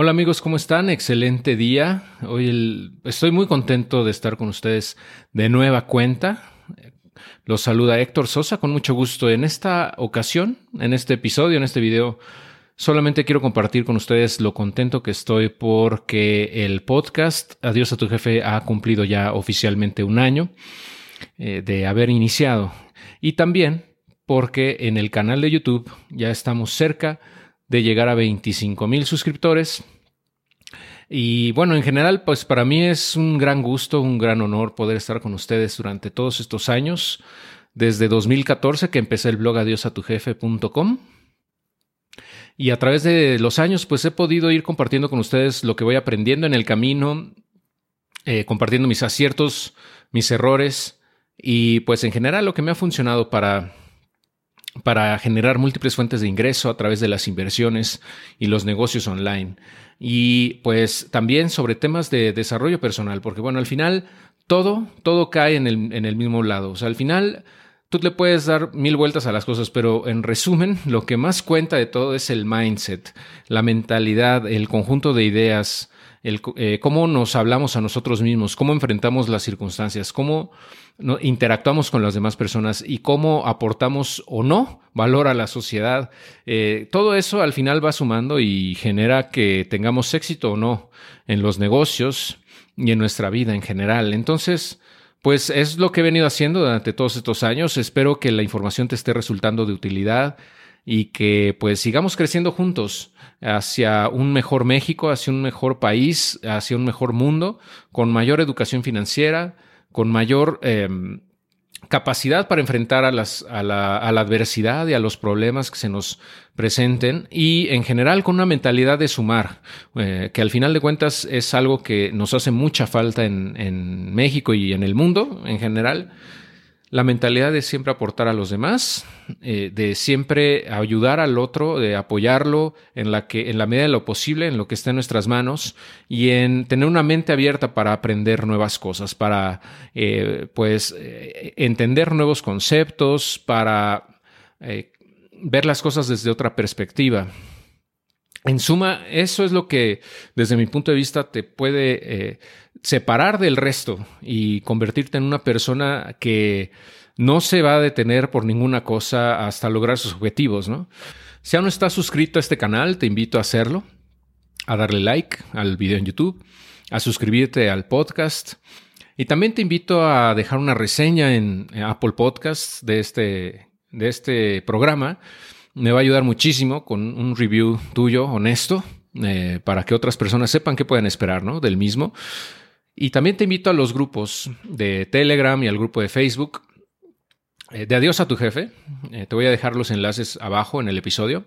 Hola amigos, ¿cómo están? Excelente día. Hoy estoy muy contento de estar con ustedes de nueva cuenta. Los saluda Héctor Sosa con mucho gusto. En esta ocasión, en este episodio, en este video, solamente quiero compartir con ustedes lo contento que estoy porque el podcast Adiós a tu jefe ha cumplido ya oficialmente un año eh, de haber iniciado. Y también porque en el canal de YouTube ya estamos cerca de llegar a 25 mil suscriptores. Y bueno, en general, pues para mí es un gran gusto, un gran honor poder estar con ustedes durante todos estos años, desde 2014 que empecé el blog adiosatujefe.com. Y a través de los años, pues he podido ir compartiendo con ustedes lo que voy aprendiendo en el camino, eh, compartiendo mis aciertos, mis errores y pues en general lo que me ha funcionado para para generar múltiples fuentes de ingreso a través de las inversiones y los negocios online. Y pues también sobre temas de desarrollo personal, porque bueno, al final todo, todo cae en el, en el mismo lado. O sea, al final tú le puedes dar mil vueltas a las cosas, pero en resumen, lo que más cuenta de todo es el mindset, la mentalidad, el conjunto de ideas, eh, cómo nos hablamos a nosotros mismos, cómo enfrentamos las circunstancias, cómo interactuamos con las demás personas y cómo aportamos o no valor a la sociedad. Eh, todo eso al final va sumando y genera que tengamos éxito o no en los negocios y en nuestra vida en general. Entonces, pues es lo que he venido haciendo durante todos estos años. Espero que la información te esté resultando de utilidad y que pues sigamos creciendo juntos hacia un mejor México, hacia un mejor país, hacia un mejor mundo, con mayor educación financiera, con mayor em, capacidad para enfrentar a, las, a, la, adversidad y a los problemas que se nos presenten y en general con una mentalidad de sumar, eh, que al final de cuentas es algo que nos hace mucha falta en, en México y en el mundo en general la mentalidad de siempre aportar a los demás, eh, de siempre ayudar al otro, de apoyarlo en la, que, en la medida de lo posible, en lo que está en nuestras manos y en tener una mente abierta para aprender nuevas cosas, para eh, pues eh, entender nuevos conceptos, para ver las cosas desde otra perspectiva. En suma, eso es lo que desde mi punto de vista te puede eh, separar del resto y convertirte en una persona que no se va a detener por ninguna cosa hasta lograr sus objetivos, ¿no? Si aún no estás suscrito a este canal, te invito a hacerlo, a darle like al video en YouTube, a suscribirte al podcast y también te invito a dejar una reseña en Apple Podcasts de este, de este programa me va a ayudar muchísimo con un review tuyo honesto eh, para que otras personas sepan qué pueden esperar ¿no? del mismo. Y también te invito a los grupos de Telegram y al grupo de Facebook eh, de Adiós a tu jefe. Eh, te voy a dejar los enlaces abajo en el episodio,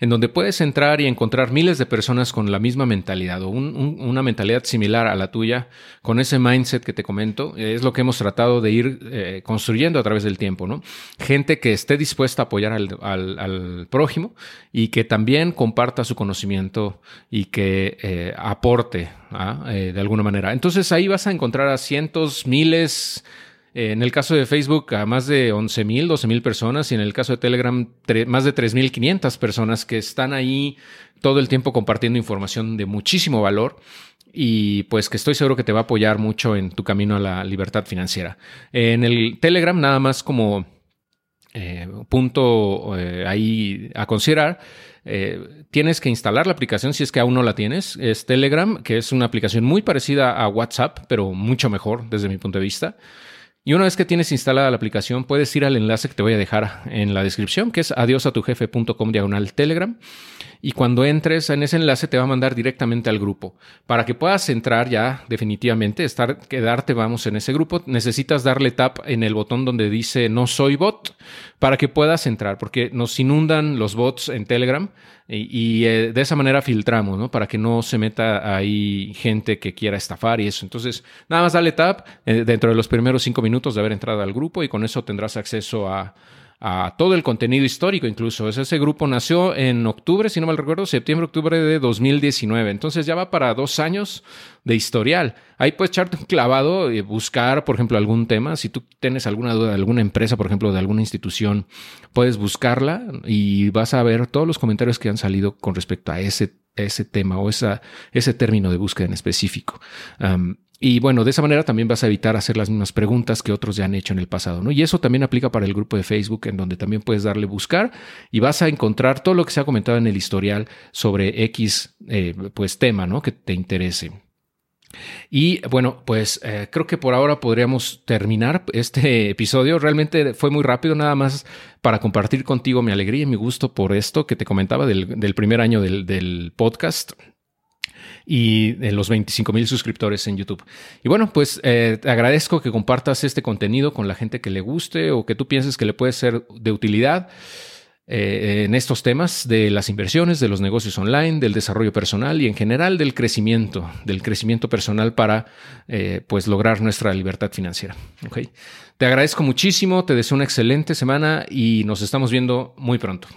en donde puedes entrar y encontrar miles de personas con la misma mentalidad o una mentalidad similar a la tuya, con ese mindset que te comento. es lo que hemos tratado de ir eh, construyendo a través del tiempo, ¿no? Gente que esté dispuesta a apoyar al, prójimo y que también comparta su conocimiento y que aporte ¿ah? de alguna manera. Entonces ahí vas a encontrar a cientos, miles, en el caso de Facebook, a más de 11.000, 12.000 personas y en el caso de Telegram, más de 3.500 personas que están ahí todo el tiempo compartiendo información de muchísimo valor y pues que estoy seguro que te va a apoyar mucho en tu camino a la libertad financiera. En el Telegram, nada más como eh, punto eh, ahí a considerar, eh, tienes que instalar la aplicación si es que aún no la tienes. Es Telegram, que es una aplicación muy parecida a WhatsApp, pero mucho mejor desde mi punto de vista. Y una vez que tienes instalada la aplicación, puedes ir al enlace que te voy a dejar en la descripción, que es adiosatujefe.com diagonal Telegram. Y cuando entres en ese enlace te va a mandar directamente al grupo. Para que puedas entrar ya definitivamente, estar, quedarte, vamos, en ese grupo, necesitas darle tap en el botón donde dice no soy bot para que puedas entrar, porque nos inundan los bots en Telegram y, eh, de esa manera filtramos, ¿no? Para que no se meta ahí gente que quiera estafar y eso. Entonces, nada más dale tap eh, dentro de los primeros cinco minutos de haber entrado al grupo y con eso tendrás acceso a a todo el contenido histórico incluso. Ese grupo nació en octubre, si no mal recuerdo, septiembre, octubre de 2019. Entonces ya va para dos años de historial. Ahí puedes echarte un clavado y buscar, por ejemplo, algún tema. Si tú tienes alguna duda de alguna empresa, por ejemplo, de alguna institución, puedes buscarla y vas a ver todos los comentarios que han salido con respecto a ese ese tema o esa, ese término de búsqueda en específico. Y bueno, de esa manera también vas a evitar hacer las mismas preguntas que otros ya han hecho en el pasado, ¿no? Y eso también aplica para el grupo de Facebook, en donde también puedes darle buscar y vas a encontrar todo lo que se ha comentado en el historial sobre X, eh, pues tema, ¿no? Que te interese. Y bueno, pues eh, creo que por ahora podríamos terminar este episodio. Realmente fue muy rápido, nada más para compartir contigo mi alegría y mi gusto por esto que te comentaba del, primer año del, podcast y de los 25 mil suscriptores en YouTube. Y bueno, pues eh, te agradezco que compartas este contenido con la gente que le guste o que tú pienses que le puede ser de utilidad. Eh, en estos temas de las inversiones, de los negocios online, del desarrollo personal y en general del crecimiento, del crecimiento personal para eh, pues lograr nuestra libertad financiera. Te agradezco muchísimo, te deseo una excelente semana y nos estamos viendo muy pronto.